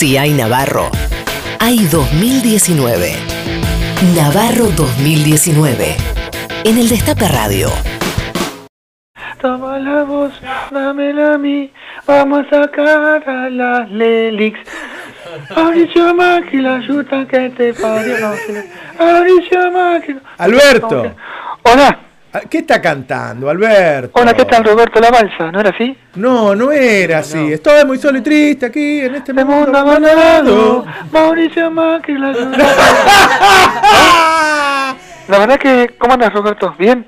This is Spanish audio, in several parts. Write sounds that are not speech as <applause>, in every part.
Si hay Navarro, hay 2019. Navarro 2019. En el Destape Radio. Toma la voz, dámela a mí, vamos a sacar a las Lelix. Mauricio Macri, la ayuda que te parió. Mauricio Macri. Alberto. Hola, ¿Qué está cantando, Alberto? hola, ¿qué tal Roberto La Balsa? ¿No era así? No, no era así. Estoy muy solo y triste aquí en este De mundo abandonado, Mauricio Macri, la. <laughs> La verdad que, ¿cómo andas Roberto? ¿Bien?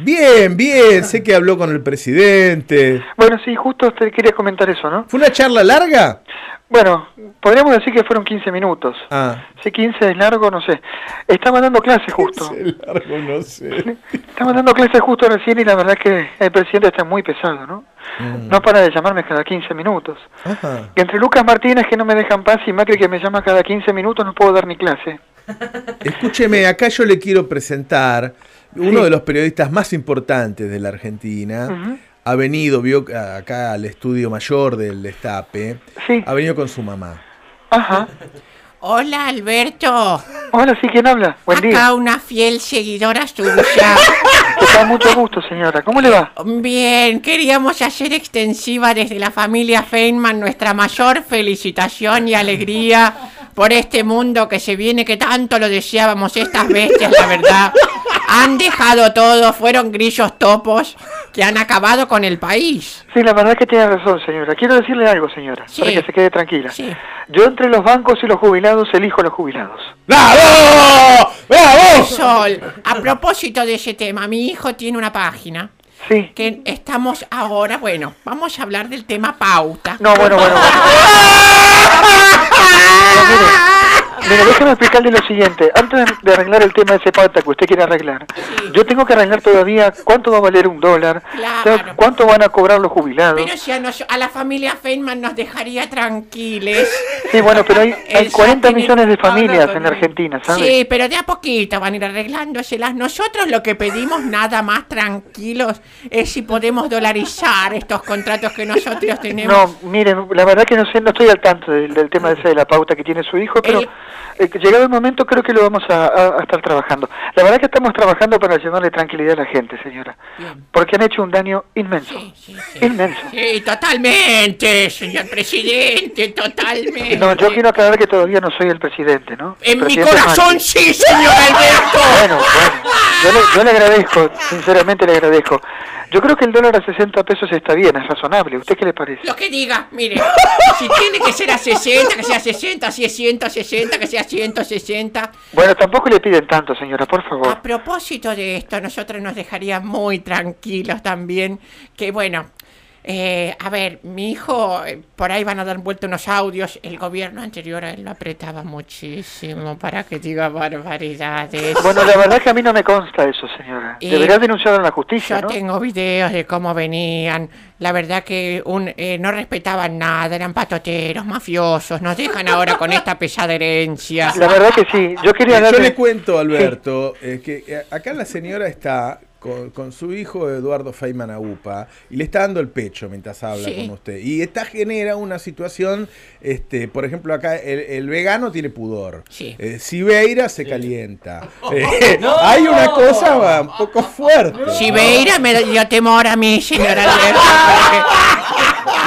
Bien, bien. Sé que habló con el presidente. Bueno, sí, justo te quería comentar eso, ¿no? ¿Fue una charla larga? Bueno, podríamos decir que fueron 15 minutos. Ah. Si 15 es largo, no sé. Estaba dando clases justo. Sí, largo, no sé. Estaba dando clases justo recién y la verdad que el presidente está muy pesado, ¿no? Mm. No para de llamarme cada 15 minutos. Ajá. Y entre Lucas Martínez que no me dejan paz y Macri que me llama cada 15 minutos no puedo dar ni clase. Escúcheme, acá yo le quiero presentar uno Sí. de los periodistas más importantes de la Argentina. Ha venido, vio acá al estudio mayor del Destape. Sí. Ha venido con su mamá. Ajá. Hola Alberto, Hola, sí, ¿quién habla? Buen acá día. una fiel seguidora suya. <laughs> Está mucho gusto, señora. ¿Cómo le va? Bien, queríamos hacer extensiva desde la familia Feynman nuestra mayor felicitación y alegría por este mundo que se viene, que tanto lo deseábamos estas bestias, la verdad. Han dejado todo, fueron grillos topos que han acabado con el país. Sí, la verdad que tiene razón, señora. Quiero decirle algo, señora, Sí. para que se quede tranquila. Sí. Yo entre los bancos y los jubilados elijo a los jubilados. ¡Bravo! ¡Bravo! Sol, a propósito de ese tema, mi hijo tiene una página Sí. que estamos ahora, bueno, vamos a hablar del tema pauta. No, bueno, bueno. bueno. <laughs> No, mire, déjeme explicarle lo siguiente. Antes de arreglar el tema de ese pauta que usted quiere arreglar, yo tengo que arreglar todavía cuánto va a valer un dólar, Claro. cuánto van a cobrar los jubilados. Pero si a, la familia Feynman nos dejaría tranquiles. Sí, bueno, pero hay, <laughs> hay El 40 Sati- millones de familias en Argentina, ¿sabe? Sí, pero de a poquito van a ir arreglándoselas. Nosotros lo que pedimos nada más tranquilos es si podemos dolarizar estos contratos que nosotros tenemos. No, miren, la verdad que no sé, no estoy al tanto del, del tema ese de la pauta que tiene su hijo, pero El- eh, llegado el momento creo que lo vamos a, a- a estar trabajando. La verdad que estamos trabajando para llevarle tranquilidad a la gente, señora. Bien. Porque han hecho un daño inmenso. Sí, sí, sí. Inmenso. Sí, totalmente, señor presidente, totalmente. No, yo quiero aclarar que todavía no soy el presidente, ¿no? En mi Presidente corazón Macri. sí, señor Alberto. Bueno, bueno, <laughs> yo le, yo le agradezco, sinceramente le agradezco. Yo creo que el dólar a 60 pesos está bien, es razonable. ¿Usted qué le parece? Lo que diga, mire, si tiene que ser a 60, que sea 60, si es 160, que sea 160. Bueno, tampoco le piden tanto, señora, por favor. A propósito de esto, nosotros nos dejaría muy tranquilos también, que bueno, eh, a ver, mi hijo, eh, por ahí van a dar vuelta unos audios, el gobierno anterior a él lo apretaba muchísimo para que diga barbaridades. Bueno, la verdad que a mí no me consta eso, señora. Y- Debería denunciarlo en la justicia, Yo ¿no? tengo videos de cómo venían. La verdad que un, eh, no respetaban nada, eran patoteros, mafiosos. Nos dejan ahora con esta pesada herencia. La verdad que sí. Yo quería Yo darle... le cuento, Alberto, eh, que eh, acá la señora está con, con su hijo Eduardo Feynman Agupa y le está dando el pecho mientras habla Sí. con usted. Y esta genera una situación, este, por ejemplo, acá el, el vegano tiene pudor. Sí. Eh, Sibeira se calienta. <laughs> Eh, hay una cosa va, un poco fuerte. Si Beira me dio temor a mí, señora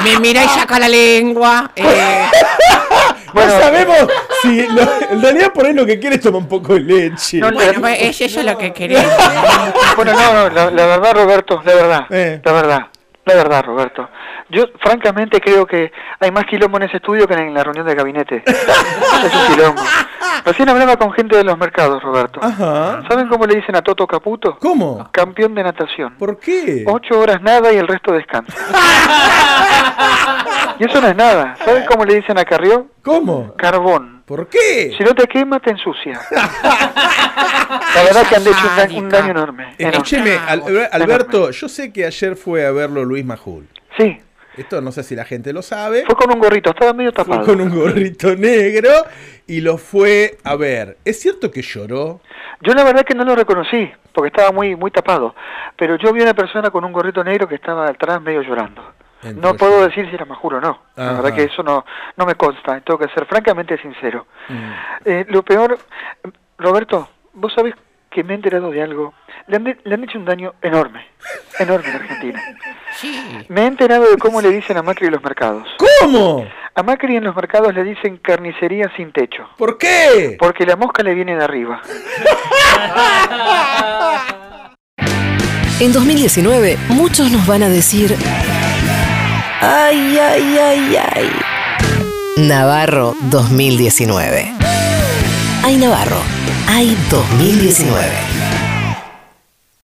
me mira y saca la lengua. eh, <laughs> No sabemos <laughs> si lo- en realidad por ahí lo que quiere es tomar un poco de leche. No, bueno, pues, es eso lo que queremos. Bueno, no, no, la, la verdad, Roberto, la verdad, Eh. la verdad, la verdad, Roberto. Yo, francamente, creo que hay más quilombo en ese estudio que en la reunión de gabinete. <laughs> es un quilombo. Recién hablaba con gente de los mercados, Roberto. Ajá. ¿Saben cómo le dicen a Toto Caputo? ¿Cómo? Campeón de natación. ¿Por qué? Ocho horas nada y el resto descansa. <laughs> y eso no es nada. ¿Saben cómo le dicen a Carrió? ¿Cómo? Carbón. ¿Por qué? Si no te quema, te ensucia. <laughs> La verdad que han hecho un daño, un daño enorme. Escúcheme, Enorme. Alberto, yo sé que ayer fue a verlo Luis Majul. Sí, Esto no sé si la gente lo sabe. fue con un gorrito, estaba medio Fue tapado. con un gorrito negro y lo fue a ver. ¿Es cierto que lloró? Yo la verdad que no lo reconocí, porque estaba muy muy tapado. Pero yo vi a una persona con un gorrito negro que estaba atrás medio llorando. Entre No puedo decir si era Majuro o no. La Ajá. verdad que eso no, no me consta. Tengo que ser francamente sincero. Mm. Eh, lo peor, Roberto, vos sabés que me he enterado de algo. Le han, de- le han hecho un daño enorme, <laughs> enorme en Argentina. Sí. Me he enterado de cómo le dicen a Macri en los mercados. ¿Cómo? A Macri en los mercados le dicen carnicería sin techo, ¿Por qué? porque la mosca le viene de arriba. <laughs> En 2019, muchos nos van a decir. ¡Ay, ay, ay, ay! Navarro 2019. ¡Ay, Navarro! ¡Ay 2019!